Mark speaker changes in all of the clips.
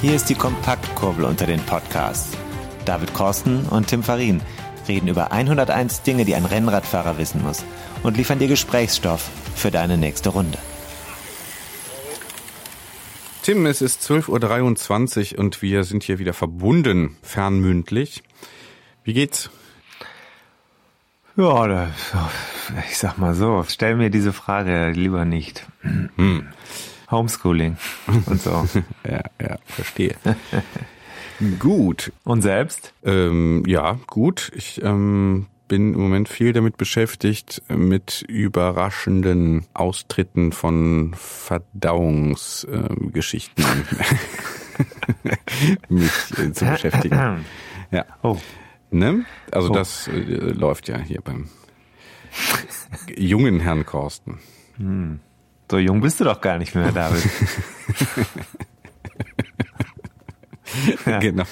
Speaker 1: Hier ist die Kompaktkurbel unter den Podcasts. David Korsten und Tim Farin reden über 101 Dinge, die ein Rennradfahrer wissen muss und liefern dir Gesprächsstoff für deine nächste Runde.
Speaker 2: Tim, es ist 12.23 Uhr und wir sind hier wieder verbunden, fernmündlich. Wie geht's?
Speaker 1: Ja, ich sag mal so, stell mir diese Frage lieber nicht. Hm. Homeschooling und so.
Speaker 2: ja, ja, verstehe. gut.
Speaker 1: Und selbst?
Speaker 2: Ähm, ja, gut. Ich ähm, bin im Moment viel damit beschäftigt, mit überraschenden Austritten von Verdauungsgeschichten äh, mich äh, zu beschäftigen. Ja. Oh. Ne? Also oh. das äh, läuft ja hier beim jungen Herrn Korsten. Hm.
Speaker 1: So jung bist du doch gar nicht mehr, David. ja. Genau.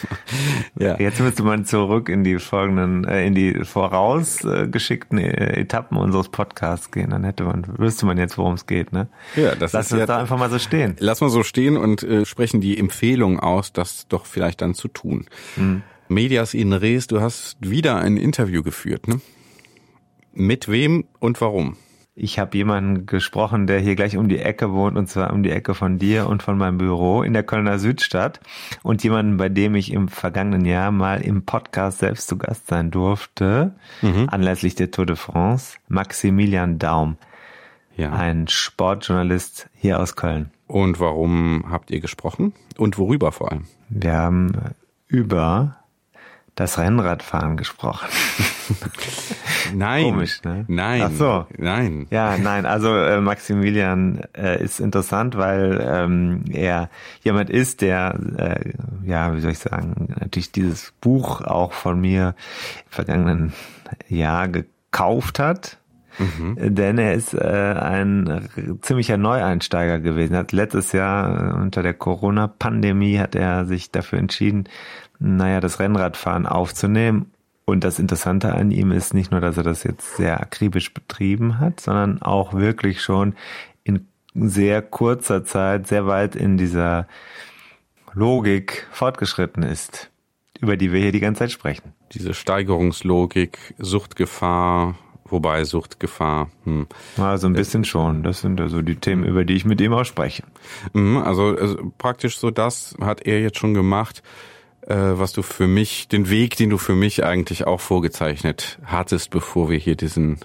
Speaker 1: Ja. Jetzt müsste man zurück in die folgenden, äh, in die vorausgeschickten äh, Etappen unseres Podcasts gehen. Dann hätte man, wüsste man jetzt, worum es geht, ne?
Speaker 2: Ja, das
Speaker 1: Lass ist ja, da einfach mal so stehen.
Speaker 2: Lass mal so stehen und äh, sprechen die Empfehlung aus, das doch vielleicht dann zu tun. Mhm. Medias in res, du hast wieder ein Interview geführt, ne? Mit wem und warum?
Speaker 1: Ich habe jemanden gesprochen, der hier gleich um die Ecke wohnt, und zwar um die Ecke von dir und von meinem Büro in der Kölner Südstadt. Und jemanden, bei dem ich im vergangenen Jahr mal im Podcast selbst zu Gast sein durfte, mhm. anlässlich der Tour de France, Maximilian Daum. Ja. Ein Sportjournalist hier aus Köln.
Speaker 2: Und warum habt ihr gesprochen? Und worüber vor allem?
Speaker 1: Wir haben über das Rennradfahren gesprochen.
Speaker 2: nein.
Speaker 1: Komisch, ne?
Speaker 2: Nein. Ach so. Nein.
Speaker 1: Ja, nein. Also äh, Maximilian äh, ist interessant, weil ähm, er jemand ist, der, äh, ja, wie soll ich sagen, natürlich dieses Buch auch von mir im vergangenen Jahr gekauft hat. Mhm. Denn er ist äh, ein ziemlicher Neueinsteiger gewesen. Er hat letztes Jahr äh, unter der Corona-Pandemie hat er sich dafür entschieden, naja, das Rennradfahren aufzunehmen. Und das Interessante an ihm ist nicht nur, dass er das jetzt sehr akribisch betrieben hat, sondern auch wirklich schon in sehr kurzer Zeit sehr weit in dieser Logik fortgeschritten ist, über die wir hier die ganze Zeit sprechen.
Speaker 2: Diese Steigerungslogik, Suchtgefahr, wobei Suchtgefahr. Hm.
Speaker 1: Also ein bisschen schon. Das sind also die Themen, über die ich mit ihm auch spreche.
Speaker 2: Mhm, also, also praktisch so das hat er jetzt schon gemacht äh, was du für mich, den Weg, den du für mich eigentlich auch vorgezeichnet hattest, bevor wir hier diesen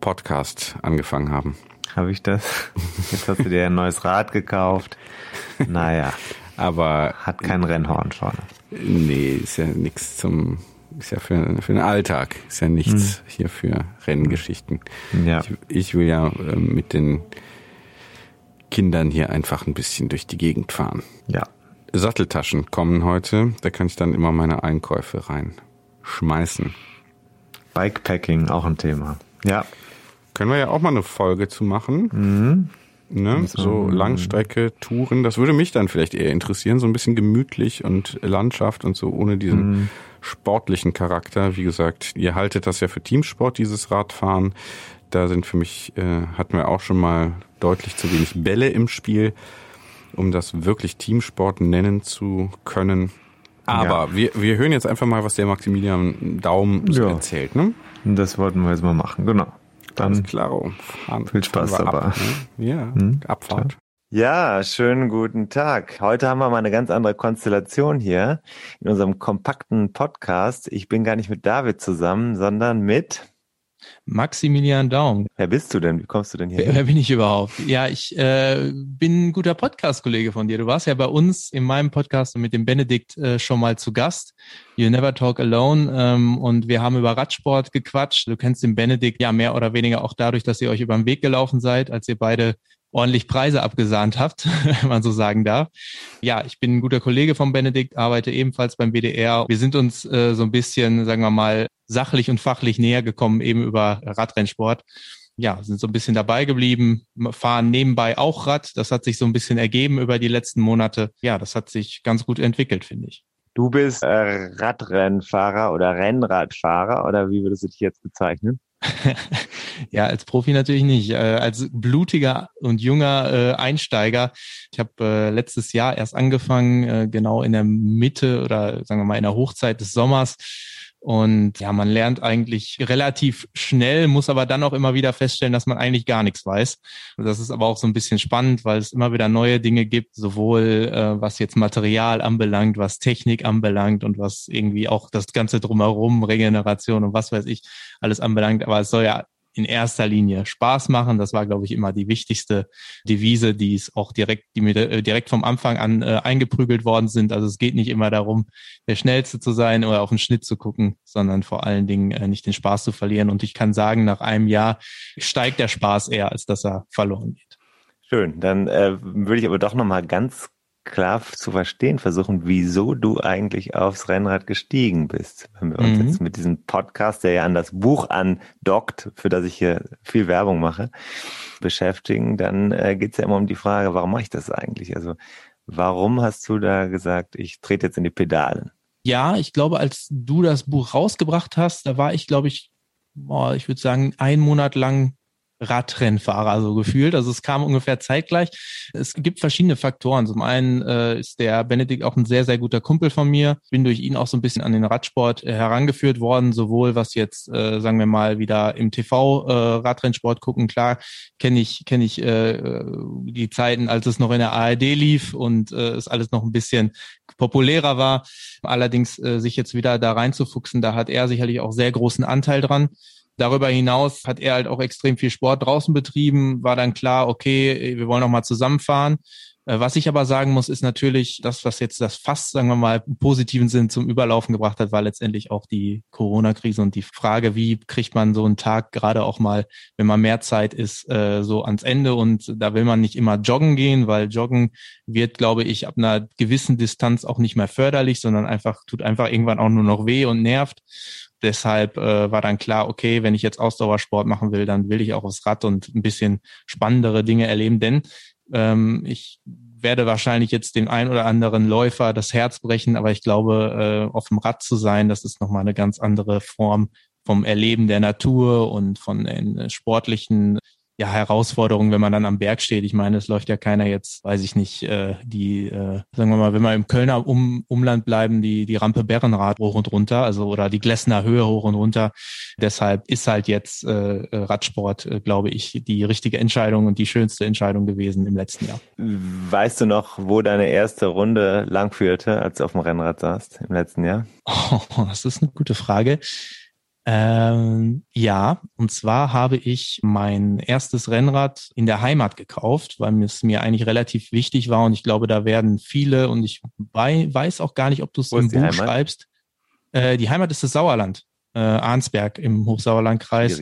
Speaker 2: Podcast angefangen haben.
Speaker 1: Habe ich das? Jetzt hast du dir ein neues Rad gekauft. Naja.
Speaker 2: Aber.
Speaker 1: Hat kein Rennhorn vorne.
Speaker 2: Nee, ist ja nichts zum, ist ja für, für den Alltag, ist ja nichts hm. hier für Renngeschichten. Ja. Ich, ich will ja äh, mit den Kindern hier einfach ein bisschen durch die Gegend fahren.
Speaker 1: Ja.
Speaker 2: Satteltaschen kommen heute. Da kann ich dann immer meine Einkäufe reinschmeißen.
Speaker 1: Bikepacking, auch ein Thema. Ja.
Speaker 2: Können wir ja auch mal eine Folge zu machen. Mhm. Ne? So Langstrecke, Touren, das würde mich dann vielleicht eher interessieren. So ein bisschen gemütlich und Landschaft und so ohne diesen mhm. sportlichen Charakter. Wie gesagt, ihr haltet das ja für Teamsport, dieses Radfahren. Da sind für mich, äh, hatten wir auch schon mal deutlich zu wenig Bälle im Spiel um das wirklich Teamsport nennen zu können. Aber ja. wir, wir hören jetzt einfach mal, was der Maximilian Daum so ja. erzählt. Ne?
Speaker 1: Das wollten wir jetzt mal machen, genau.
Speaker 2: Dann Ganz klar.
Speaker 1: Fahren, viel Spaß dabei. Ab,
Speaker 2: ne? Ja, hm? Abfahrt.
Speaker 1: Ja, schönen guten Tag. Heute haben wir mal eine ganz andere Konstellation hier in unserem kompakten Podcast. Ich bin gar nicht mit David zusammen, sondern mit
Speaker 3: Maximilian Daum.
Speaker 1: Wer bist du denn? Wie kommst du denn hier?
Speaker 3: Wer, wer bin ich überhaupt? Ja, ich äh, bin ein guter Podcast-Kollege von dir. Du warst ja bei uns in meinem Podcast mit dem Benedikt äh, schon mal zu Gast. You Never Talk Alone. Ähm, und wir haben über Radsport gequatscht. Du kennst den Benedikt ja mehr oder weniger auch dadurch, dass ihr euch über den Weg gelaufen seid, als ihr beide ordentlich Preise abgesahnt habt, wenn man so sagen darf. Ja, ich bin ein guter Kollege von Benedikt, arbeite ebenfalls beim WDR. Wir sind uns äh, so ein bisschen, sagen wir mal, sachlich und fachlich näher gekommen, eben über Radrennsport. Ja, sind so ein bisschen dabei geblieben, fahren nebenbei auch Rad. Das hat sich so ein bisschen ergeben über die letzten Monate. Ja, das hat sich ganz gut entwickelt, finde ich.
Speaker 1: Du bist äh, Radrennfahrer oder Rennradfahrer oder wie würdest du dich jetzt bezeichnen?
Speaker 3: ja, als Profi natürlich nicht. Äh, als blutiger und junger äh, Einsteiger. Ich habe äh, letztes Jahr erst angefangen, genau in der Mitte oder sagen wir mal in der Hochzeit des Sommers und ja, man lernt eigentlich relativ schnell, muss aber dann auch immer wieder feststellen, dass man eigentlich gar nichts weiß. Und das ist aber auch so ein bisschen spannend, weil es immer wieder neue Dinge gibt, sowohl äh, was jetzt Material anbelangt, was Technik anbelangt und was irgendwie auch das Ganze drumherum, Regeneration und was weiß ich, alles anbelangt. Aber es soll ja in erster Linie Spaß machen. Das war, glaube ich, immer die wichtigste Devise, die es auch direkt, die mir äh, direkt vom Anfang an äh, eingeprügelt worden sind. Also es geht nicht immer darum, der Schnellste zu sein oder auf den Schnitt zu gucken, sondern vor allen Dingen äh, nicht den Spaß zu verlieren. Und ich kann sagen, nach einem Jahr steigt der Spaß eher, als dass er verloren geht.
Speaker 1: Schön, dann äh, würde ich aber doch nochmal ganz klar zu verstehen versuchen, wieso du eigentlich aufs Rennrad gestiegen bist. Wenn wir uns mhm. jetzt mit diesem Podcast, der ja an das Buch andockt, für das ich hier viel Werbung mache, beschäftigen, dann äh, geht es ja immer um die Frage, warum mache ich das eigentlich? Also warum hast du da gesagt, ich trete jetzt in die Pedale?
Speaker 3: Ja, ich glaube, als du das Buch rausgebracht hast, da war ich, glaube ich, boah, ich würde sagen, einen Monat lang Radrennfahrer so gefühlt. Also es kam ungefähr zeitgleich. Es gibt verschiedene Faktoren. Zum einen äh, ist der Benedikt auch ein sehr, sehr guter Kumpel von mir. Bin durch ihn auch so ein bisschen an den Radsport äh, herangeführt worden, sowohl was jetzt, äh, sagen wir mal, wieder im TV äh, Radrennsport gucken. Klar, kenne ich, kenne ich äh, die Zeiten, als es noch in der ARD lief und äh, es alles noch ein bisschen populärer war. Allerdings äh, sich jetzt wieder da reinzufuchsen, da hat er sicherlich auch sehr großen Anteil dran. Darüber hinaus hat er halt auch extrem viel Sport draußen betrieben, war dann klar, okay, wir wollen auch mal zusammenfahren. Äh, was ich aber sagen muss, ist natürlich, das, was jetzt das fast, sagen wir mal, im positiven Sinn zum Überlaufen gebracht hat, war letztendlich auch die Corona-Krise und die Frage, wie kriegt man so einen Tag gerade auch mal, wenn man mehr Zeit ist, äh, so ans Ende. Und da will man nicht immer joggen gehen, weil Joggen wird, glaube ich, ab einer gewissen Distanz auch nicht mehr förderlich, sondern einfach, tut einfach irgendwann auch nur noch weh und nervt deshalb äh, war dann klar, okay, wenn ich jetzt Ausdauersport machen will, dann will ich auch aufs Rad und ein bisschen spannendere Dinge erleben, denn ähm, ich werde wahrscheinlich jetzt dem ein oder anderen Läufer das Herz brechen, aber ich glaube, äh, auf dem Rad zu sein, das ist nochmal eine ganz andere Form vom Erleben der Natur und von den sportlichen ja, Herausforderung, wenn man dann am Berg steht. Ich meine, es läuft ja keiner jetzt, weiß ich nicht, äh, die, äh, sagen wir mal, wenn wir im Kölner um, Umland bleiben, die, die Rampe Bärenrad hoch und runter, also oder die Glessner Höhe hoch und runter. Deshalb ist halt jetzt äh, Radsport, äh, glaube ich, die richtige Entscheidung und die schönste Entscheidung gewesen im letzten Jahr.
Speaker 1: Weißt du noch, wo deine erste Runde lang führte, als du auf dem Rennrad saßt im letzten Jahr?
Speaker 3: Oh, das ist eine gute Frage. Ähm, ja, und zwar habe ich mein erstes Rennrad in der Heimat gekauft, weil es mir eigentlich relativ wichtig war und ich glaube, da werden viele und ich weiß auch gar nicht, ob du es im Buch Heimat? schreibst. Äh, die Heimat ist das Sauerland, äh, Arnsberg im Hochsauerlandkreis.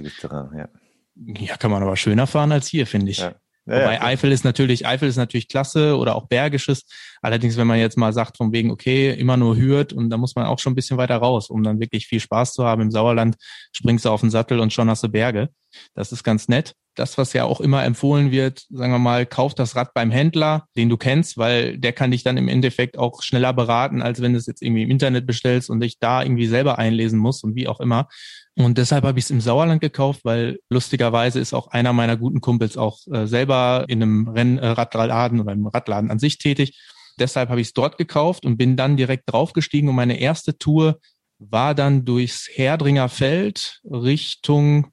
Speaker 3: Ja. ja, kann man aber schöner fahren als hier, finde ich. Ja. Ja, Wobei ja, Eifel ist natürlich, Eifel ist natürlich klasse oder auch Bergisches. Allerdings, wenn man jetzt mal sagt, von wegen, okay, immer nur Hürth und da muss man auch schon ein bisschen weiter raus, um dann wirklich viel Spaß zu haben. Im Sauerland springst du auf den Sattel und schon hast du Berge. Das ist ganz nett. Das, was ja auch immer empfohlen wird, sagen wir mal, kauf das Rad beim Händler, den du kennst, weil der kann dich dann im Endeffekt auch schneller beraten, als wenn du es jetzt irgendwie im Internet bestellst und dich da irgendwie selber einlesen musst und wie auch immer. Und deshalb habe ich es im Sauerland gekauft, weil lustigerweise ist auch einer meiner guten Kumpels auch äh, selber in einem Rennradladen oder im Radladen an sich tätig. Deshalb habe ich es dort gekauft und bin dann direkt draufgestiegen und meine erste Tour war dann durchs Herdringer Feld Richtung,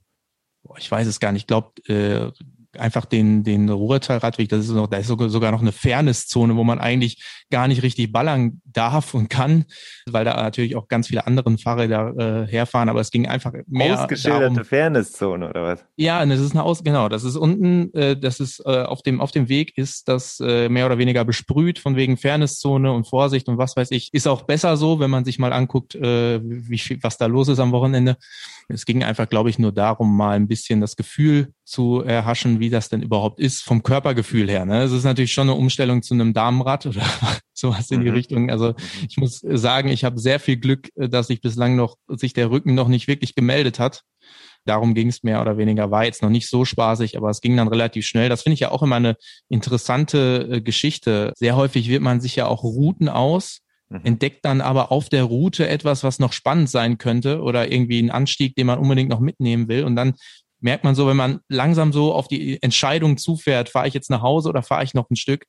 Speaker 3: boah, ich weiß es gar nicht, ich glaube äh, einfach den, den Ruhrtal-Radweg, das ist noch, da ist sogar noch eine Fairnesszone, wo man eigentlich gar nicht richtig ballern darf und kann, weil da natürlich auch ganz viele andere Fahrräder äh, herfahren, aber es ging einfach mehr
Speaker 1: Ausgeschilderte darum, Fairnesszone oder was?
Speaker 3: Ja, das ist eine Aus, genau, das ist unten, äh, das ist äh, auf dem, auf dem Weg ist das äh, mehr oder weniger besprüht von wegen Fairnesszone und Vorsicht und was weiß ich. Ist auch besser so, wenn man sich mal anguckt, äh, wie, was da los ist am Wochenende. Es ging einfach, glaube ich, nur darum, mal ein bisschen das Gefühl zu erhaschen, wie das denn überhaupt ist vom Körpergefühl her. Ne? Es ist natürlich schon eine Umstellung zu einem Damenrad oder sowas in die mhm. Richtung. Also ich muss sagen, ich habe sehr viel Glück, dass sich bislang noch sich der Rücken noch nicht wirklich gemeldet hat. Darum ging es mehr oder weniger, war jetzt noch nicht so spaßig, aber es ging dann relativ schnell. Das finde ich ja auch immer eine interessante äh, Geschichte. Sehr häufig wird man sich ja auch Routen aus, mhm. entdeckt dann aber auf der Route etwas, was noch spannend sein könnte oder irgendwie einen Anstieg, den man unbedingt noch mitnehmen will. Und dann merkt man so, wenn man langsam so auf die Entscheidung zufährt, fahre ich jetzt nach Hause oder fahre ich noch ein Stück,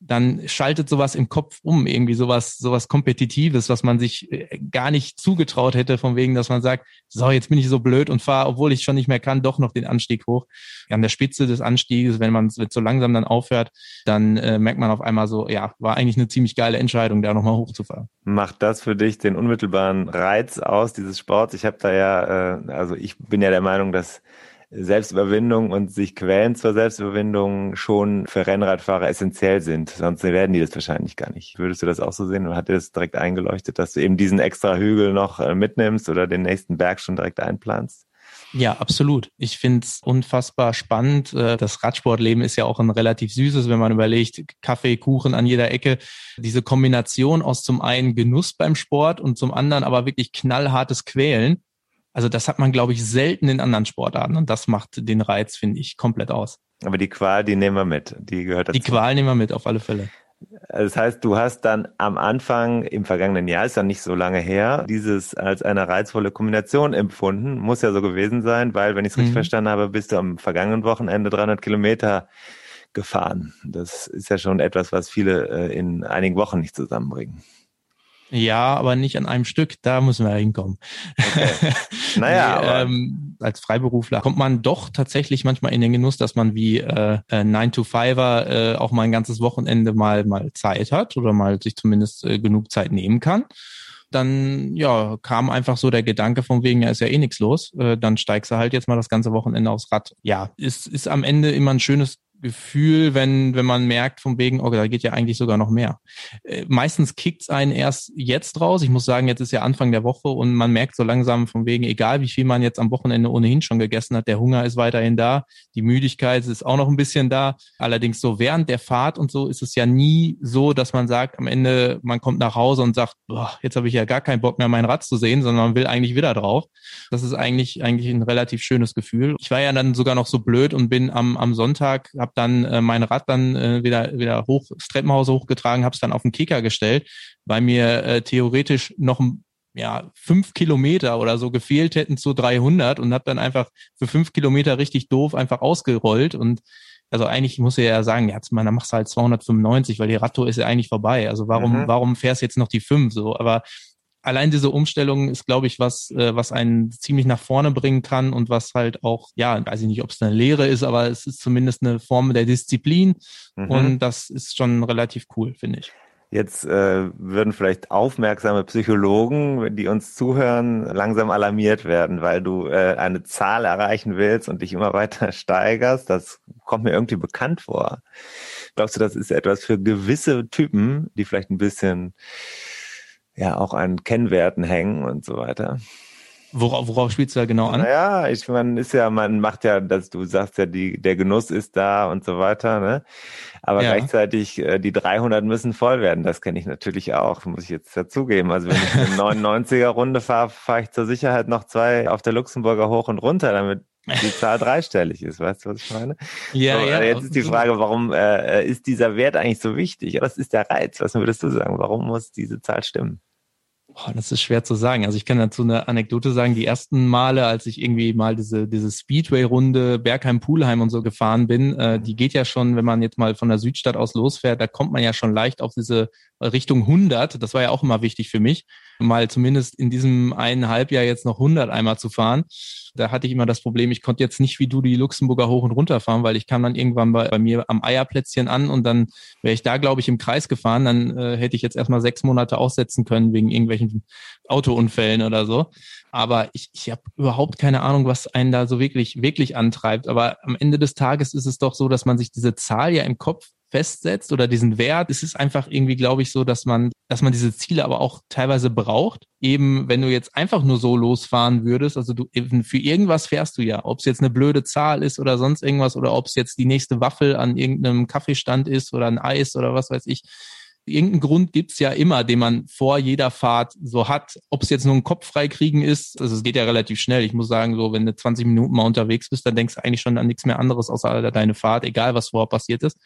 Speaker 3: dann schaltet sowas im Kopf um, irgendwie sowas, sowas Kompetitives, was man sich äh, gar nicht zugetraut hätte, von wegen, dass man sagt, so, jetzt bin ich so blöd und fahre, obwohl ich schon nicht mehr kann, doch noch den Anstieg hoch. An der Spitze des Anstieges, wenn man so langsam dann aufhört, dann äh, merkt man auf einmal so, ja, war eigentlich eine ziemlich geile Entscheidung, da nochmal hochzufahren.
Speaker 1: Macht das für dich den unmittelbaren Reiz aus dieses Sports? Ich habe da ja, äh, also ich bin ja der Meinung, dass Selbstüberwindung und sich quälen zur Selbstüberwindung schon für Rennradfahrer essentiell sind. Sonst werden die das wahrscheinlich gar nicht. Würdest du das auch so sehen oder hat dir das direkt eingeleuchtet, dass du eben diesen extra Hügel noch äh, mitnimmst oder den nächsten Berg schon direkt einplanst?
Speaker 3: Ja, absolut. Ich finde es unfassbar spannend. Äh, das Radsportleben ist ja auch ein relativ süßes, wenn man überlegt, Kaffee, Kuchen an jeder Ecke. Diese Kombination aus zum einen Genuss beim Sport und zum anderen aber wirklich knallhartes Quälen also das hat man, glaube ich, selten in anderen Sportarten und das macht den Reiz, finde ich, komplett aus.
Speaker 1: Aber die Qual, die nehmen wir mit. Die gehört dazu.
Speaker 3: Die Qual nehmen wir mit, auf alle Fälle.
Speaker 1: Das heißt, du hast dann am Anfang im vergangenen Jahr, ist ja nicht so lange her, dieses als eine reizvolle Kombination empfunden. Muss ja so gewesen sein, weil, wenn ich es richtig mhm. verstanden habe, bist du am vergangenen Wochenende 300 Kilometer gefahren. Das ist ja schon etwas, was viele äh, in einigen Wochen nicht zusammenbringen.
Speaker 3: Ja, aber nicht an einem Stück, da müssen wir hinkommen. Okay.
Speaker 1: Naja,
Speaker 3: nee, ähm, als Freiberufler kommt man doch tatsächlich manchmal in den Genuss, dass man wie äh, 9-to-5er äh, auch mal ein ganzes Wochenende mal mal Zeit hat oder mal sich zumindest äh, genug Zeit nehmen kann. Dann ja kam einfach so der Gedanke von wegen, ja ist ja eh nichts los, äh, dann steigst du halt jetzt mal das ganze Wochenende aufs Rad. Ja, ist ist am Ende immer ein schönes Gefühl, wenn, wenn man merkt, von wegen, okay, da geht ja eigentlich sogar noch mehr. Äh, meistens kickt's einen erst jetzt raus. Ich muss sagen, jetzt ist ja Anfang der Woche und man merkt so langsam von wegen, egal wie viel man jetzt am Wochenende ohnehin schon gegessen hat, der Hunger ist weiterhin da, die Müdigkeit ist auch noch ein bisschen da. Allerdings so während der Fahrt und so ist es ja nie so, dass man sagt, am Ende, man kommt nach Hause und sagt, boah, jetzt habe ich ja gar keinen Bock mehr, mein Rad zu sehen, sondern man will eigentlich wieder drauf. Das ist eigentlich, eigentlich ein relativ schönes Gefühl. Ich war ja dann sogar noch so blöd und bin am, am Sonntag, habe dann äh, mein Rad dann äh, wieder, wieder hoch, das Treppenhaus hochgetragen, habe es dann auf den Kicker gestellt, weil mir äh, theoretisch noch ja, fünf Kilometer oder so gefehlt hätten zu 300 und habe dann einfach für fünf Kilometer richtig doof einfach ausgerollt und also eigentlich muss ich ja sagen, jetzt man, dann machst du halt 295, weil die Radtour ist ja eigentlich vorbei. Also warum, mhm. warum fährst du jetzt noch die fünf so? Aber allein diese Umstellung ist, glaube ich, was, äh, was einen ziemlich nach vorne bringen kann und was halt auch, ja, weiß ich nicht, ob es eine Lehre ist, aber es ist zumindest eine Form der Disziplin mhm. und das ist schon relativ cool, finde ich.
Speaker 1: Jetzt äh, würden vielleicht aufmerksame Psychologen, die uns zuhören, langsam alarmiert werden, weil du äh, eine Zahl erreichen willst und dich immer weiter steigerst. Das kommt mir irgendwie bekannt vor. Glaubst du, das ist etwas für gewisse Typen, die vielleicht ein bisschen ja auch an Kennwerten hängen und so weiter.
Speaker 3: Worauf, worauf spielst du da genau an?
Speaker 1: Naja, ich meine, ist ja, man macht ja, dass du sagst ja, die, der Genuss ist da und so weiter, ne? Aber ja. gleichzeitig, äh, die 300 müssen voll werden. Das kenne ich natürlich auch, muss ich jetzt dazugeben. Also wenn ich eine 99er Runde fahre, fahre ich zur Sicherheit noch zwei auf der Luxemburger hoch und runter, damit die Zahl dreistellig ist. Weißt du, was ich meine?
Speaker 3: Ja, so, ja.
Speaker 1: Jetzt ist die Frage, warum äh, ist dieser Wert eigentlich so wichtig? Was ist der Reiz? Was würdest du sagen? Warum muss diese Zahl stimmen?
Speaker 3: Boah, das ist schwer zu sagen. Also ich kann dazu eine Anekdote sagen. Die ersten Male, als ich irgendwie mal diese, diese Speedway-Runde Bergheim-Pulheim und so gefahren bin, äh, die geht ja schon, wenn man jetzt mal von der Südstadt aus losfährt, da kommt man ja schon leicht auf diese Richtung 100. Das war ja auch immer wichtig für mich. Mal zumindest in diesem einen Halbjahr jetzt noch 100 einmal zu fahren. Da hatte ich immer das Problem, ich konnte jetzt nicht wie du die Luxemburger hoch und runter fahren, weil ich kam dann irgendwann bei, bei mir am Eierplätzchen an und dann wäre ich da, glaube ich, im Kreis gefahren. Dann äh, hätte ich jetzt erstmal sechs Monate aussetzen können wegen irgendwelchen Autounfällen oder so. Aber ich, ich habe überhaupt keine Ahnung, was einen da so wirklich, wirklich antreibt. Aber am Ende des Tages ist es doch so, dass man sich diese Zahl ja im Kopf festsetzt oder diesen Wert. Es ist einfach irgendwie, glaube ich, so, dass man, dass man diese Ziele aber auch teilweise braucht. Eben, wenn du jetzt einfach nur so losfahren würdest, also du eben für irgendwas fährst du ja, ob es jetzt eine blöde Zahl ist oder sonst irgendwas oder ob es jetzt die nächste Waffel an irgendeinem Kaffeestand ist oder ein Eis oder was weiß ich. Irgendeinen Grund gibt's ja immer, den man vor jeder Fahrt so hat. Ob es jetzt nur ein Kopf freikriegen ist, also es geht ja relativ schnell. Ich muss sagen, so wenn du 20 Minuten mal unterwegs bist, dann denkst du eigentlich schon an nichts mehr anderes außer deine Fahrt, egal was vorher passiert ist.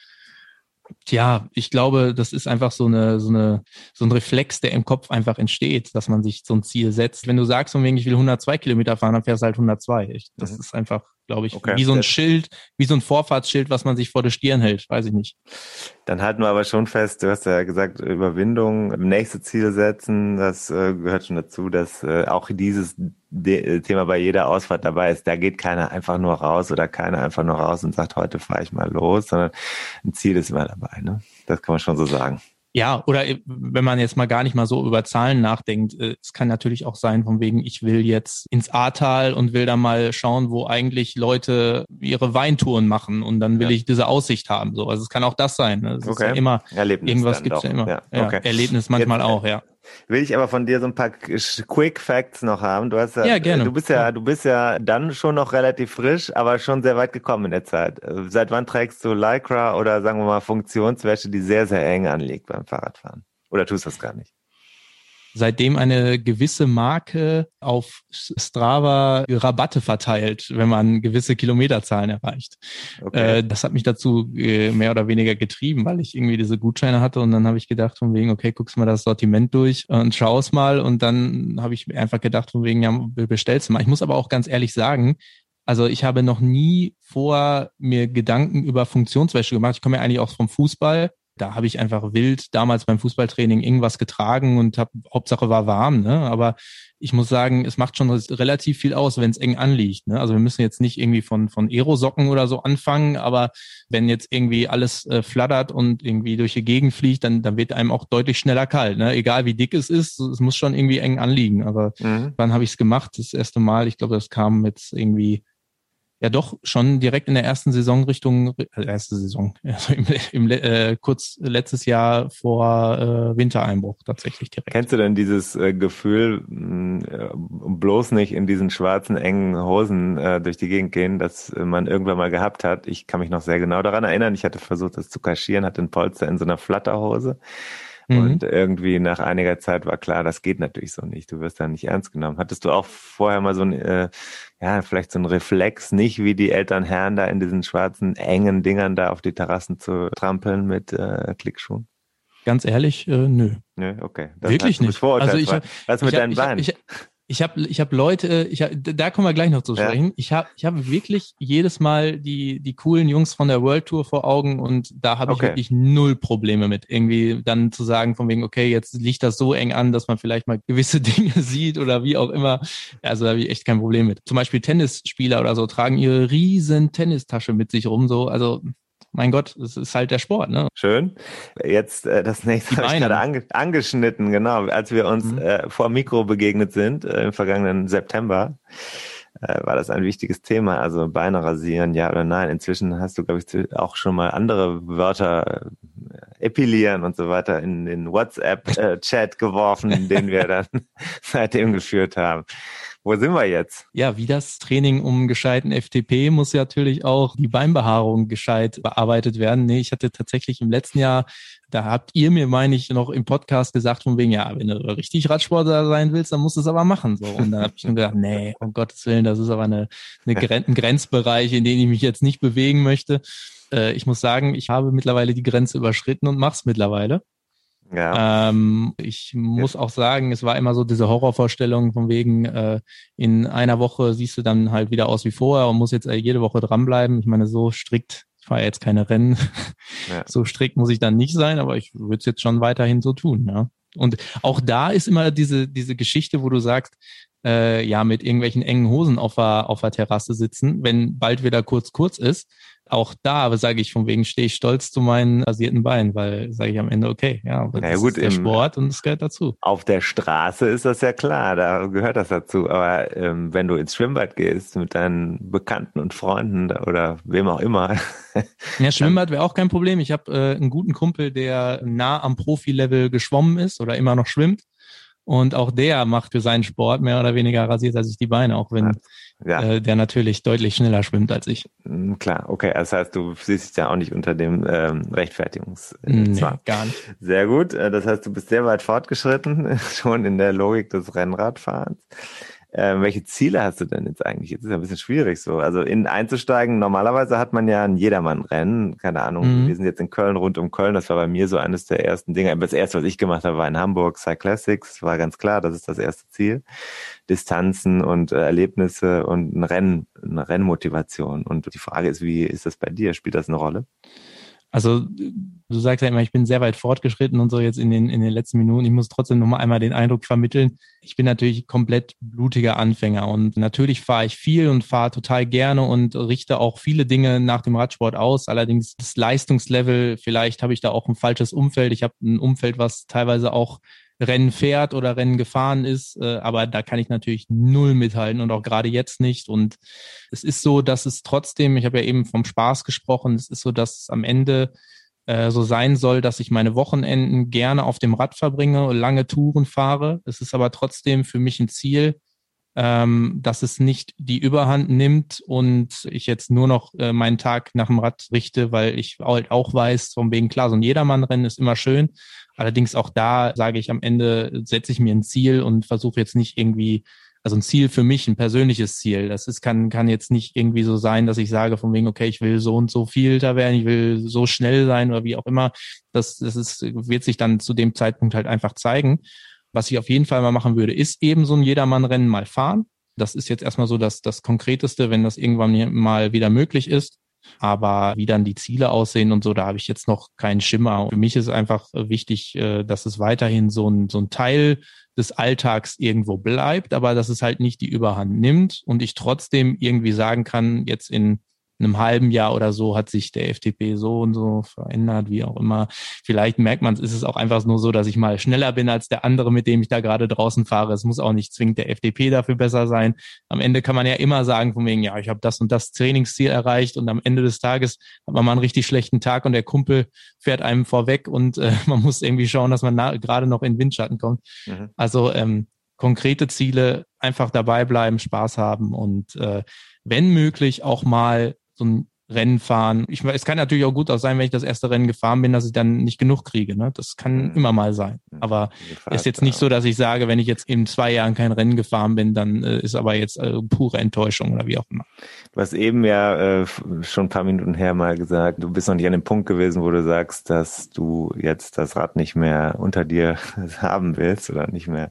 Speaker 3: Tja, ich glaube, das ist einfach so eine, so eine, so ein Reflex, der im Kopf einfach entsteht, dass man sich so ein Ziel setzt. Wenn du sagst, von wegen, ich will 102 Kilometer fahren, dann fährst du halt 102. Ich, das mhm. ist einfach, glaube ich, okay. wie so ein Schild, wie so ein Vorfahrtsschild, was man sich vor der Stirn hält, weiß ich nicht.
Speaker 1: Dann halten wir aber schon fest, du hast ja gesagt, Überwindung, nächste Ziel setzen, das äh, gehört schon dazu, dass äh, auch dieses De Thema bei jeder Ausfahrt dabei ist. Da geht keiner einfach nur raus oder keiner einfach nur raus und sagt, heute fahre ich mal los, sondern ein Ziel ist immer dabei. Ne? Das kann man schon so sagen.
Speaker 3: Ja, oder wenn man jetzt mal gar nicht mal so über Zahlen nachdenkt, äh, es kann natürlich auch sein, von wegen, ich will jetzt ins Ahrtal und will da mal schauen, wo eigentlich Leute ihre Weintouren machen und dann will ja. ich diese Aussicht haben. So, also es kann auch das sein. Ne? Es okay. ist ja immer Erlebnis irgendwas gibt's doch. ja immer. Ja. Okay. Erlebnis manchmal jetzt, auch, ja
Speaker 1: will ich aber von dir so ein paar Quick Facts noch haben. Du hast ja, ja gerne. du bist ja, du bist ja dann schon noch relativ frisch, aber schon sehr weit gekommen in der Zeit. Seit wann trägst du Lycra oder sagen wir mal Funktionswäsche, die sehr, sehr eng anliegt beim Fahrradfahren? Oder tust du das gar nicht?
Speaker 3: Seitdem eine gewisse Marke auf Strava Rabatte verteilt, wenn man gewisse Kilometerzahlen erreicht. Okay. Äh, das hat mich dazu äh, mehr oder weniger getrieben, weil ich irgendwie diese Gutscheine hatte und dann habe ich gedacht von wegen, okay, guckst mal das Sortiment durch und schaust mal und dann habe ich einfach gedacht von wegen, ja, bestellst du mal. Ich muss aber auch ganz ehrlich sagen, also ich habe noch nie vor mir Gedanken über Funktionswäsche gemacht. Ich komme ja eigentlich auch vom Fußball da habe ich einfach wild damals beim Fußballtraining irgendwas getragen und hab, Hauptsache war warm. Ne? Aber ich muss sagen, es macht schon relativ viel aus, wenn es eng anliegt. Ne? Also wir müssen jetzt nicht irgendwie von von Aerosocken oder so anfangen, aber wenn jetzt irgendwie alles äh, flattert und irgendwie durch die Gegend fliegt, dann dann wird einem auch deutlich schneller kalt. Ne? Egal wie dick es ist, es muss schon irgendwie eng anliegen. Aber mhm. wann habe ich es gemacht? Das erste Mal, ich glaube, das kam mit irgendwie ja doch schon direkt in der ersten Saison Richtung äh, erste Saison, also im, im äh, kurz letztes Jahr vor äh, Wintereinbruch tatsächlich direkt.
Speaker 1: Kennst du denn dieses äh, Gefühl, mh, äh, bloß nicht in diesen schwarzen engen Hosen äh, durch die Gegend gehen, dass man irgendwann mal gehabt hat? Ich kann mich noch sehr genau daran erinnern. Ich hatte versucht, das zu kaschieren, hatte ein Polster in so einer Flatterhose. Mhm. Und irgendwie nach einiger Zeit war klar, das geht natürlich so nicht. Du wirst da nicht ernst genommen. Hattest du auch vorher mal so ein, äh, ja, vielleicht so ein Reflex, nicht wie die älteren Herren da in diesen schwarzen, engen Dingern da auf die Terrassen zu trampeln mit äh, Klickschuhen?
Speaker 3: Ganz ehrlich, äh, nö.
Speaker 1: Nö, okay.
Speaker 3: Das Wirklich nicht.
Speaker 1: Also ich, was mit ich, deinen Beinen?
Speaker 3: Ich, ich habe ich hab Leute, ich hab, da kommen wir gleich noch zu sprechen. Ja. Ich habe ich hab wirklich jedes Mal die, die coolen Jungs von der World Tour vor Augen und da habe ich okay. wirklich null Probleme mit. Irgendwie dann zu sagen, von wegen, okay, jetzt liegt das so eng an, dass man vielleicht mal gewisse Dinge sieht oder wie auch immer. Also da habe ich echt kein Problem mit. Zum Beispiel Tennisspieler oder so tragen ihre riesen Tennistasche mit sich rum. So, also mein Gott, es ist halt der Sport, ne?
Speaker 1: Schön. Jetzt äh, das nächste habe ich gerade ange angeschnitten, genau, als wir uns mhm. äh, vor Mikro begegnet sind äh, im vergangenen September. Äh, war das ein wichtiges Thema, also Beine rasieren, ja oder nein. Inzwischen hast du, glaube ich, auch schon mal andere Wörter äh, epilieren und so weiter in den WhatsApp-Chat äh, geworfen, den wir dann seitdem geführt haben. Wo sind wir jetzt?
Speaker 3: Ja, wie das Training um gescheiten FTP muss ja natürlich auch die Beinbehaarung gescheit bearbeitet werden. Nee, ich hatte tatsächlich im letzten Jahr, da habt ihr mir, meine ich, noch im Podcast gesagt, von wegen, ja, wenn du richtig Radsportler sein willst, dann musst du es aber machen. So. Und dann habe ich nur gedacht, nee, um Gottes Willen, das ist aber eine, eine Gren ein Grenzbereich, in den ich mich jetzt nicht bewegen möchte. Äh, ich muss sagen, ich habe mittlerweile die Grenze überschritten und mach's mittlerweile. Ja. Ähm, ich muss auch sagen, es war immer so diese Horrorvorstellung von wegen, äh, in einer Woche siehst du dann halt wieder aus wie vorher und musst jetzt äh, jede Woche dranbleiben. Ich meine, so strikt, ich fahre jetzt keine Rennen, ja. so strikt muss ich dann nicht sein, aber ich würde es jetzt schon weiterhin so tun, ja. Und auch da ist immer diese, diese Geschichte, wo du sagst, äh, ja, mit irgendwelchen engen Hosen auf der, auf der Terrasse sitzen, wenn bald wieder kurz kurz ist auch da sage ich, von wegen stehe ich stolz zu meinen rasierten Beinen, weil sage ich am Ende, okay, ja, das
Speaker 1: naja, gut,
Speaker 3: ist der Sport und es gehört dazu.
Speaker 1: Auf der Straße ist das ja klar, da gehört das dazu. Aber ähm, wenn du ins Schwimmbad gehst mit deinen Bekannten und Freunden oder wem auch immer.
Speaker 3: ja, Schwimmbad wäre auch kein Problem. Ich habe äh, einen guten Kumpel, der nah am Profilevel geschwommen ist oder immer noch schwimmt. Und auch der macht für seinen Sport mehr oder weniger rasiert als ich die Beine, auch wenn ja. äh, der natürlich deutlich schneller schwimmt als ich.
Speaker 1: Mm, klar, okay. Das heißt, du siehst dich ja auch nicht unter dem ähm, Rechtfertigungs.
Speaker 3: Nee, gar nicht.
Speaker 1: Sehr gut. Äh, das heißt, du bist sehr weit fortgeschritten, schon in der Logik des Rennradfahrens. Ähm, welche Ziele hast du denn jetzt eigentlich? Jetzt ist ja ein bisschen schwierig so. Also in einzusteigen, normalerweise hat man ja ein Jedermann-Rennen. Keine Ahnung, mhm. wir sind jetzt in Köln, rund um Köln. Das war bei mir so eines der ersten Dinge. Das erste, was ich gemacht habe, war in Hamburg Cyclassics. War ganz klar, das ist das erste Ziel. Distanzen und äh, Erlebnisse und ein Rennen, eine Rennmotivation. Und die Frage ist, wie ist das bei dir? Spielt das eine Rolle?
Speaker 3: Also du sagst ja immer, ich bin sehr weit fortgeschritten und so jetzt in den, in den letzten Minuten. Ich muss trotzdem nochmal einmal den Eindruck vermitteln. Ich bin natürlich komplett blutiger Anfänger und natürlich fahre ich viel und fahre total gerne und richte auch viele Dinge nach dem Radsport aus. Allerdings das Leistungslevel, vielleicht habe ich da auch ein falsches Umfeld. Ich habe ein Umfeld, was teilweise auch Rennen fährt oder Rennen gefahren ist, äh, aber da kann ich natürlich null mithalten und auch gerade jetzt nicht. Und es ist so, dass es trotzdem, ich habe ja eben vom Spaß gesprochen, es ist so, dass am Ende äh, so sein soll, dass ich meine Wochenenden gerne auf dem Rad verbringe, lange Touren fahre. Es ist aber trotzdem für mich ein Ziel, ähm, dass es nicht die Überhand nimmt und ich jetzt nur noch äh, meinen Tag nach dem Rad richte, weil ich halt auch weiß, von wegen klar, so ein Jedermannrennen ist immer schön. Allerdings auch da sage ich am Ende, setze ich mir ein Ziel und versuche jetzt nicht irgendwie, also ein Ziel für mich, ein persönliches Ziel. Das ist, kann, kann jetzt nicht irgendwie so sein, dass ich sage von wegen, okay, ich will so und so viel da werden, ich will so schnell sein oder wie auch immer. Das, das ist, wird sich dann zu dem Zeitpunkt halt einfach zeigen. Was ich auf jeden Fall mal machen würde, ist eben so ein Jedermann-Rennen mal fahren. Das ist jetzt erstmal so das, das Konkreteste, wenn das irgendwann mal wieder möglich ist. Aber wie dann die Ziele aussehen und so, da habe ich jetzt noch keinen Schimmer. Für mich ist einfach wichtig, äh, dass es weiterhin so ein, so ein Teil des Alltags irgendwo bleibt, aber dass es halt nicht die Überhand nimmt und ich trotzdem irgendwie sagen kann, jetzt in einem halben Jahr oder so hat sich der FDP so und so verändert, wie auch immer. Vielleicht merkt man, es ist es auch einfach nur so, dass ich mal schneller bin als der andere, mit dem ich da gerade draußen fahre. Es muss auch nicht zwingend der FDP dafür besser sein. Am Ende kann man ja immer sagen, von wegen, ja, ich habe das und das Trainingsziel erreicht und am Ende des Tages hat man mal einen richtig schlechten Tag und der Kumpel fährt einem vorweg und äh, man muss irgendwie schauen, dass man gerade noch in Windschatten kommt. Mhm. Also ähm, konkrete Ziele, einfach dabei bleiben, Spaß haben und äh, wenn möglich auch mal so ein Rennen fahren. Ich, es kann natürlich auch gut auch sein, wenn ich das erste Rennen gefahren bin, dass ich dann nicht genug kriege. Ne? Das kann mhm. immer mal sein. Aber es ist jetzt nicht so, dass ich sage, wenn ich jetzt in zwei Jahren kein Rennen gefahren bin, dann äh, ist aber jetzt äh, pure Enttäuschung oder wie auch immer.
Speaker 1: Du hast eben ja äh, schon ein paar Minuten her mal gesagt, du bist noch nicht an dem Punkt gewesen, wo du sagst, dass du jetzt das Rad nicht mehr unter dir haben willst oder nicht mehr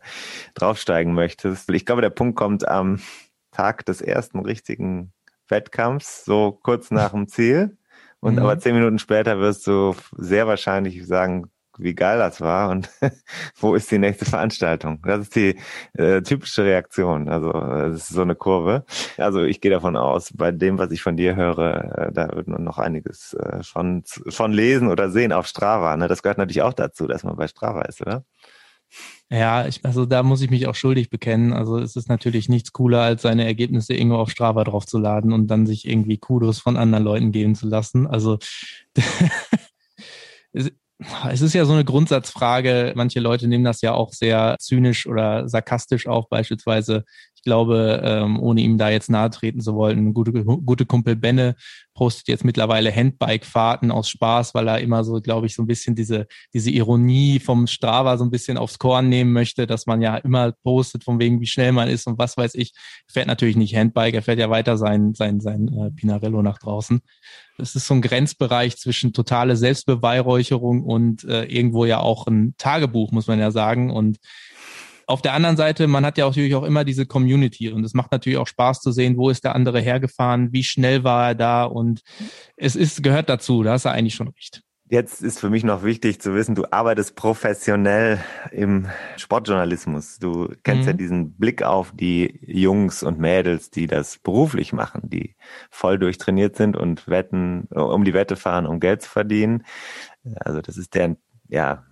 Speaker 1: draufsteigen möchtest. Ich glaube, der Punkt kommt am Tag des ersten richtigen Wettkampfs, so kurz nach dem Ziel. Und mhm. aber zehn Minuten später wirst du sehr wahrscheinlich sagen, wie geil das war und wo ist die nächste Veranstaltung? Das ist die äh, typische Reaktion. Also es ist so eine Kurve. Also ich gehe davon aus, bei dem, was ich von dir höre, äh, da wird man noch einiges äh, schon, schon lesen oder sehen auf Strava. Ne? Das gehört natürlich auch dazu, dass man bei Strava ist, oder?
Speaker 3: Ja, ich, also da muss ich mich auch schuldig bekennen. Also es ist natürlich nichts cooler, als seine Ergebnisse irgendwo auf Strava draufzuladen und dann sich irgendwie Kudos von anderen Leuten geben zu lassen. Also es ist ja so eine Grundsatzfrage. Manche Leute nehmen das ja auch sehr zynisch oder sarkastisch auf. Beispielsweise ich glaube, ähm, ohne ihm da jetzt nahe treten zu wollen, gute, gute Kumpel Benne postet jetzt mittlerweile Handbike-Fahrten aus Spaß, weil er immer so, glaube ich, so ein bisschen diese, diese Ironie vom Strava so ein bisschen aufs Korn nehmen möchte, dass man ja immer postet, von wegen, wie schnell man ist und was weiß ich. Fährt natürlich nicht Handbike, er fährt ja weiter sein, sein, sein äh, Pinarello nach draußen. Es ist so ein Grenzbereich zwischen totale Selbstbeweihräucherung und äh, irgendwo ja auch ein Tagebuch, muss man ja sagen. Und auf der anderen Seite, man hat ja natürlich auch immer diese Community und es macht natürlich auch Spaß zu sehen, wo ist der andere hergefahren, wie schnell war er da und es ist, gehört dazu, da hast du eigentlich schon recht.
Speaker 1: Jetzt ist für mich noch wichtig zu wissen, du arbeitest professionell im Sportjournalismus. Du kennst mhm. ja diesen Blick auf die Jungs und Mädels, die das beruflich machen, die voll durchtrainiert sind und wetten, um die Wette fahren, um Geld zu verdienen. Also das ist deren, ja,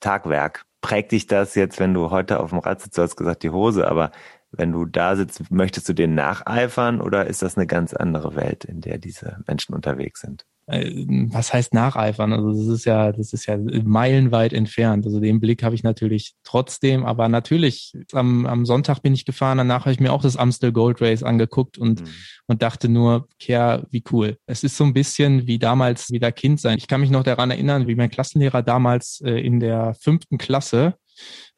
Speaker 1: Tagwerk. Prägt dich das jetzt, wenn du heute auf dem Rad sitzt, du hast gesagt die Hose, aber wenn du da sitzt, möchtest du denen nacheifern oder ist das eine ganz andere Welt, in der diese Menschen unterwegs sind?
Speaker 3: Äh, was heißt nacheifern? Also das ist ja, das ist ja meilenweit entfernt. Also den Blick habe ich natürlich trotzdem, aber natürlich am, am Sonntag bin ich gefahren, danach habe ich mir auch das Amstel Gold Race angeguckt und, mhm. und dachte nur, Kerr, wie cool. Es ist so ein bisschen wie damals wieder Kind sein. Ich kann mich noch daran erinnern, wie mein Klassenlehrer damals äh, in der fünften Klasse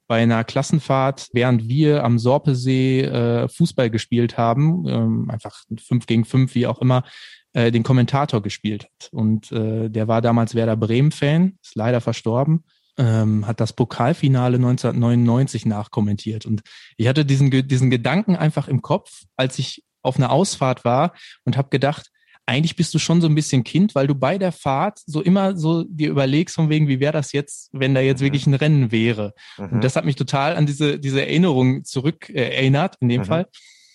Speaker 3: bei einer Klassenfahrt, während wir am Sorpesee äh, Fußball gespielt haben, ähm, einfach fünf gegen fünf, wie auch immer, äh, den Kommentator gespielt hat. Und äh, der war damals Werder Bremen-Fan, ist leider verstorben, ähm, hat das Pokalfinale 1999 nachkommentiert. Und ich hatte diesen, diesen Gedanken einfach im Kopf, als ich auf einer Ausfahrt war und habe gedacht, eigentlich bist du schon so ein bisschen Kind, weil du bei der Fahrt so immer so dir überlegst von wegen, wie wäre das jetzt, wenn da jetzt mhm. wirklich ein Rennen wäre. Mhm. Und das hat mich total an diese, diese Erinnerung zurück äh, erinnert, in dem mhm. Fall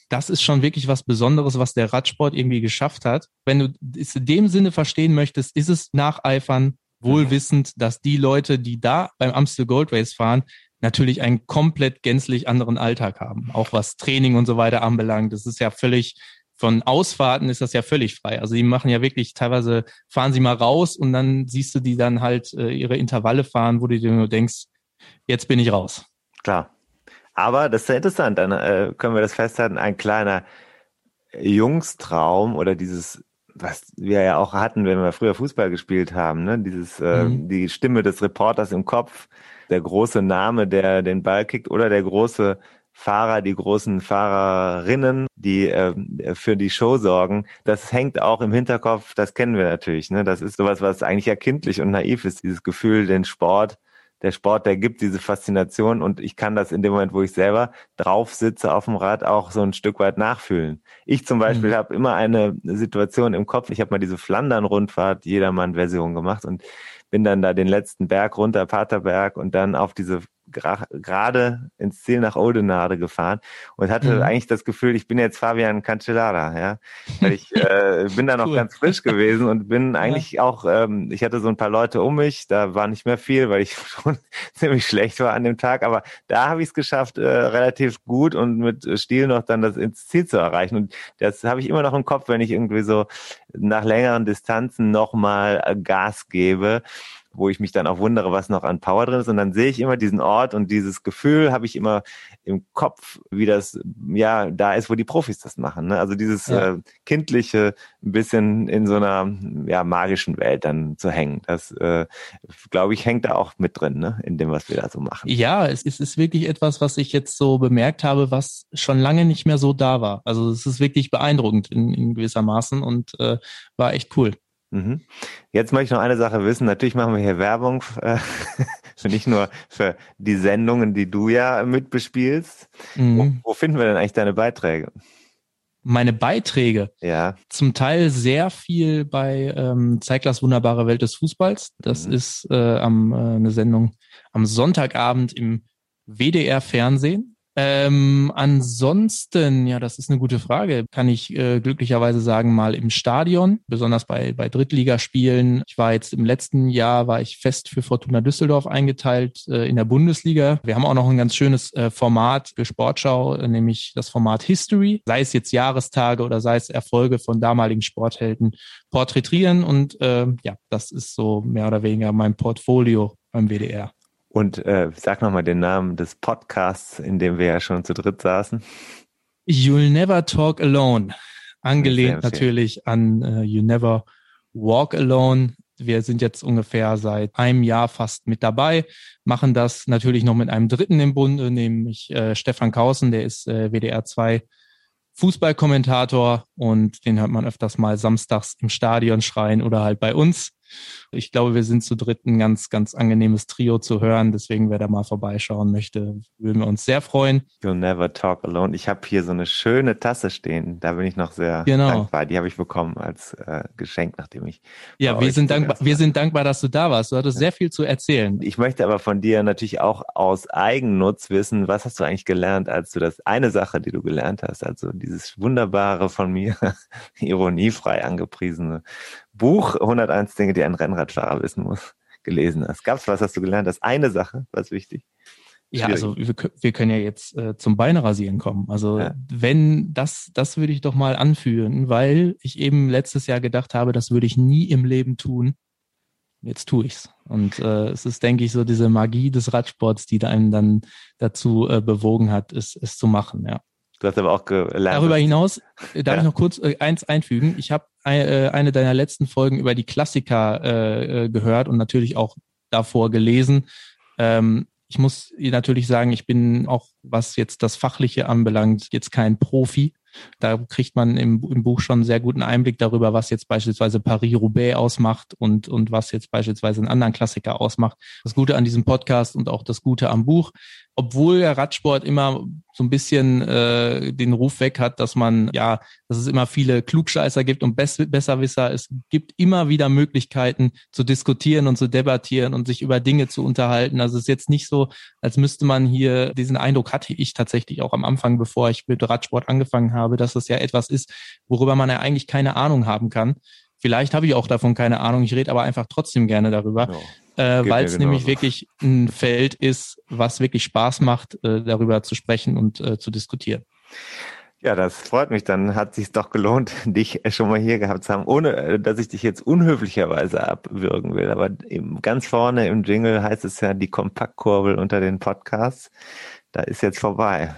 Speaker 3: das ist schon wirklich was Besonderes, was der Radsport irgendwie geschafft hat. Wenn du es in dem Sinne verstehen möchtest, ist es Nacheifern, wohlwissend, dass die Leute, die da beim Amstel Gold Race fahren, natürlich einen komplett gänzlich anderen Alltag haben. Auch was Training und so weiter anbelangt. Das ist ja völlig, von Ausfahrten ist das ja völlig frei. Also die machen ja wirklich, teilweise fahren sie mal raus und dann siehst du die dann halt äh, ihre Intervalle fahren, wo du dir nur denkst, jetzt bin ich raus.
Speaker 1: Klar. Aber das ist ja interessant, dann äh, können wir das festhalten, ein kleiner Jungstraum oder dieses, was wir ja auch hatten, wenn wir früher Fußball gespielt haben, ne? dieses, äh, mhm. die Stimme des Reporters im Kopf, der große Name, der den Ball kickt oder der große Fahrer, die großen Fahrerinnen, die äh, für die Show sorgen, das hängt auch im Hinterkopf, das kennen wir natürlich. Ne? Das ist sowas, was eigentlich ja kindlich und naiv ist, dieses Gefühl, den Sport der Sport, der gibt diese Faszination und ich kann das in dem Moment, wo ich selber drauf sitze auf dem Rad, auch so ein Stück weit nachfühlen. Ich zum Beispiel mhm. habe immer eine Situation im Kopf. Ich habe mal diese Flandern-Rundfahrt Jedermann-Version gemacht und bin dann da den letzten Berg runter, Paterberg und dann auf diese gerade ins Ziel nach Oldenade gefahren und hatte mhm. eigentlich das Gefühl, ich bin jetzt Fabian Cancellara, ja, weil ich äh, bin da noch cool. ganz frisch gewesen und bin eigentlich ja. auch, ähm, ich hatte so ein paar Leute um mich, da war nicht mehr viel, weil ich schon ziemlich schlecht war an dem Tag, aber da habe ich es geschafft, äh, relativ gut und mit Stil noch dann das ins Ziel zu erreichen und das habe ich immer noch im Kopf, wenn ich irgendwie so nach längeren Distanzen nochmal Gas gebe wo ich mich dann auch wundere, was noch an Power drin ist. Und dann sehe ich immer diesen Ort und dieses Gefühl habe ich immer im Kopf, wie das ja da ist, wo die Profis das machen. Ne? Also dieses ja. äh, kindliche, ein bisschen in so einer ja magischen Welt dann zu hängen. Das äh, glaube ich hängt da auch mit drin, ne? in dem, was wir da so machen.
Speaker 3: Ja, es ist, ist wirklich etwas, was ich jetzt so bemerkt habe, was schon lange nicht mehr so da war. Also es ist wirklich beeindruckend in, in gewissermaßen und äh, war echt cool.
Speaker 1: Mhm. Jetzt möchte ich noch eine Sache wissen. Natürlich machen wir hier Werbung, äh, nicht nur für die Sendungen, die du ja mitbespielst. Mhm. Wo, wo finden wir denn eigentlich deine Beiträge?
Speaker 3: meine Beiträge.
Speaker 1: Ja.
Speaker 3: Zum Teil sehr viel bei ähm, Zeiglers wunderbare Welt des Fußballs. Das mhm. ist äh, am, äh, eine Sendung am Sonntagabend im WDR Fernsehen. Ähm, ansonsten, ja, das ist eine gute Frage. Kann ich äh, glücklicherweise sagen, mal im Stadion, besonders bei, bei Drittligaspielen. Ich war jetzt im letzten Jahr, war ich fest für Fortuna Düsseldorf eingeteilt äh, in der Bundesliga. Wir haben auch noch ein ganz schönes äh, Format für Sportschau, nämlich das Format History. Sei es jetzt Jahrestage oder sei es Erfolge von damaligen Sporthelden porträtieren. Und äh, ja, das ist so mehr oder weniger mein Portfolio beim WDR.
Speaker 1: Und äh, sag nochmal den Namen des Podcasts, in dem wir ja schon zu dritt saßen.
Speaker 3: You'll Never Talk Alone. Angelehnt natürlich an uh, You Never Walk Alone. Wir sind jetzt ungefähr seit einem Jahr fast mit dabei, machen das natürlich noch mit einem Dritten im Bunde, nämlich äh, Stefan Kausen, der ist äh, WDR 2 Fußballkommentator und den hört man öfters mal samstags im Stadion schreien oder halt bei uns. Ich glaube, wir sind zu dritt ein ganz, ganz angenehmes Trio zu hören. Deswegen, wer da mal vorbeischauen möchte, würden wir uns sehr freuen.
Speaker 1: You'll never talk alone. Ich habe hier so eine schöne Tasse stehen. Da bin ich noch sehr genau. dankbar. Die habe ich bekommen als äh, Geschenk, nachdem ich.
Speaker 3: Ja, wir sind dankbar. Wir sind dankbar, dass du da warst. Du hattest ja. sehr viel zu erzählen.
Speaker 1: Ich möchte aber von dir natürlich auch aus Eigennutz wissen, was hast du eigentlich gelernt, als du das eine Sache, die du gelernt hast, also dieses wunderbare von mir ironiefrei angepriesene Buch 101 Dinge, die ein Rennradfahrer wissen muss, gelesen hast. Gab's was, hast du gelernt? Das eine Sache, was wichtig?
Speaker 3: Ja, also wir, wir, können ja jetzt äh, zum Beinrasieren kommen. Also ja. wenn das, das würde ich doch mal anführen, weil ich eben letztes Jahr gedacht habe, das würde ich nie im Leben tun. Jetzt tue ich's. Und äh, es ist, denke ich, so diese Magie des Radsports, die einen dann dazu äh, bewogen hat, es, es zu machen. Ja.
Speaker 1: Du hast aber auch gelernt.
Speaker 3: Darüber hinaus äh, darf ja. ich noch kurz äh, eins einfügen. Ich habe eine deiner letzten Folgen über die Klassiker äh, äh, gehört und natürlich auch davor gelesen. Ähm, ich muss natürlich sagen, ich bin auch, was jetzt das Fachliche anbelangt, jetzt kein Profi. Da kriegt man im, im Buch schon einen sehr guten Einblick darüber, was jetzt beispielsweise Paris-Roubaix ausmacht und, und was jetzt beispielsweise einen anderen Klassiker ausmacht. Das Gute an diesem Podcast und auch das Gute am Buch, obwohl der Radsport immer so ein bisschen äh, den Ruf weg hat, dass man, ja, dass es immer viele Klugscheißer gibt und Bess Besserwisser. Es gibt immer wieder Möglichkeiten zu diskutieren und zu debattieren und sich über Dinge zu unterhalten. Also es ist jetzt nicht so, als müsste man hier, diesen Eindruck hatte ich tatsächlich auch am Anfang, bevor ich mit Radsport angefangen habe, dass das ja etwas ist, worüber man ja eigentlich keine Ahnung haben kann. Vielleicht habe ich auch davon keine Ahnung, ich rede aber einfach trotzdem gerne darüber. Ja äh, weil es nämlich wirklich ein Feld ist, was wirklich Spaß macht, äh, darüber zu sprechen und äh, zu diskutieren.
Speaker 1: Ja, das freut mich. Dann hat sich doch gelohnt, dich schon mal hier gehabt zu haben, ohne äh, dass ich dich jetzt unhöflicherweise abwürgen will. Aber ganz vorne im Jingle heißt es ja die Kompaktkurbel unter den Podcasts. Da ist jetzt vorbei.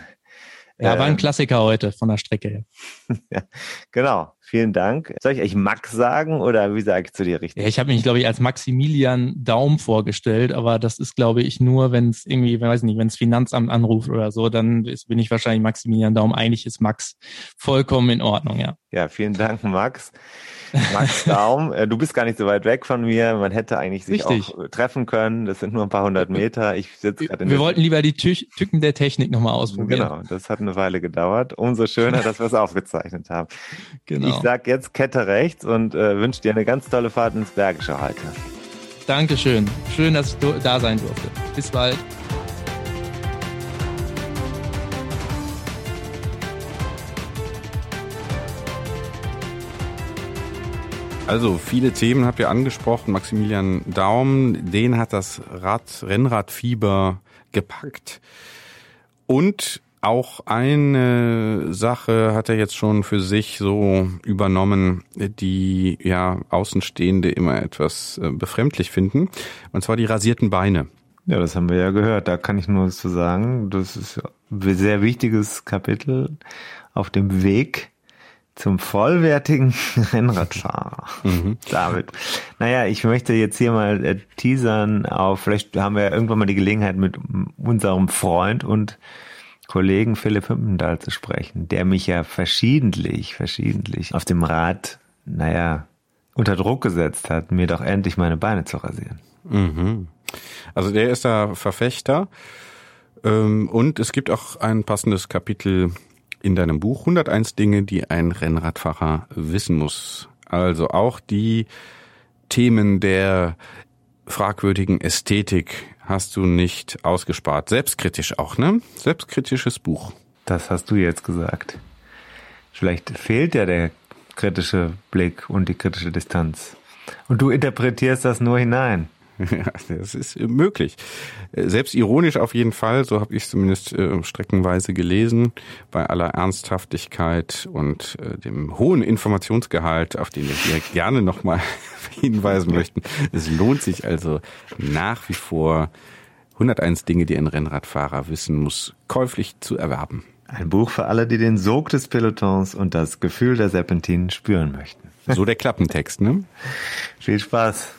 Speaker 3: Ja, war ein ähm, Klassiker heute von der Strecke her.
Speaker 1: ja, genau. Vielen Dank. Soll ich euch Max sagen oder wie sage ich zu dir richtig?
Speaker 3: Ja, ich habe mich, glaube ich, als Maximilian Daum vorgestellt, aber das ist, glaube ich, nur, wenn es irgendwie, weiß nicht, wenn es Finanzamt anruft oder so, dann ist, bin ich wahrscheinlich Maximilian Daum. Eigentlich ist Max vollkommen in Ordnung, ja.
Speaker 1: Ja, vielen Dank, Max. Max Daum, äh, du bist gar nicht so weit weg von mir. Man hätte eigentlich sich Richtig. auch treffen können. Das sind nur ein paar hundert Meter. Ich sitze
Speaker 3: gerade in Wir wollten lieber die Tü Tücken der Technik nochmal ausprobieren.
Speaker 1: Genau, das hat eine Weile gedauert. Umso schöner, dass wir es aufgezeichnet haben. Genau. Ich sag jetzt Kette rechts und äh, wünsche dir eine ganz tolle Fahrt ins Bergische heute.
Speaker 3: Dankeschön. Schön, dass ich da sein durfte. Bis bald.
Speaker 2: Also viele Themen habt ihr angesprochen. Maximilian Daum, den hat das Rad, Rennradfieber gepackt. Und auch eine Sache hat er jetzt schon für sich so übernommen, die ja Außenstehende immer etwas äh, befremdlich finden. Und zwar die rasierten Beine.
Speaker 1: Ja, das haben wir ja gehört. Da kann ich nur zu sagen, das ist ein sehr wichtiges Kapitel auf dem Weg zum vollwertigen Rennradfahrer. Mhm. David. Naja, ich möchte jetzt hier mal äh, teasern auf, vielleicht haben wir ja irgendwann mal die Gelegenheit mit unserem Freund und Kollegen Philipp Hümpendahl zu sprechen, der mich ja verschiedentlich, verschiedentlich auf dem Rad, naja, unter Druck gesetzt hat, mir doch endlich meine Beine zu rasieren.
Speaker 2: Mhm. Also der ist da Verfechter. Ähm, und es gibt auch ein passendes Kapitel in deinem Buch 101 Dinge, die ein Rennradfahrer wissen muss. Also auch die Themen der fragwürdigen Ästhetik hast du nicht ausgespart. Selbstkritisch auch, ne? Selbstkritisches Buch.
Speaker 1: Das hast du jetzt gesagt. Vielleicht fehlt ja der kritische Blick und die kritische Distanz. Und du interpretierst das nur hinein.
Speaker 2: Ja, das ist möglich. Selbst ironisch auf jeden Fall, so habe ich es zumindest äh, streckenweise gelesen, bei aller Ernsthaftigkeit und äh, dem hohen Informationsgehalt, auf den wir gerne nochmal hinweisen möchten. Es lohnt sich also nach wie vor 101 Dinge, die ein Rennradfahrer wissen muss, käuflich zu erwerben.
Speaker 1: Ein Buch für alle, die den Sog des Pelotons und das Gefühl der Serpentinen spüren möchten.
Speaker 2: So der Klappentext, ne?
Speaker 1: Viel Spaß.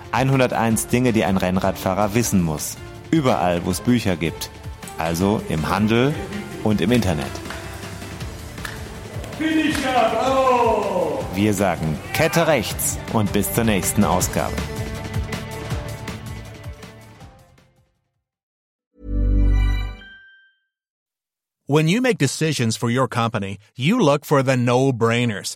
Speaker 1: 101 Dinge, die ein Rennradfahrer wissen muss. Überall, wo es Bücher gibt. Also im Handel und im Internet. Wir sagen Kette rechts und bis zur nächsten Ausgabe.
Speaker 4: When you make decisions for your company, you look for the no-brainers.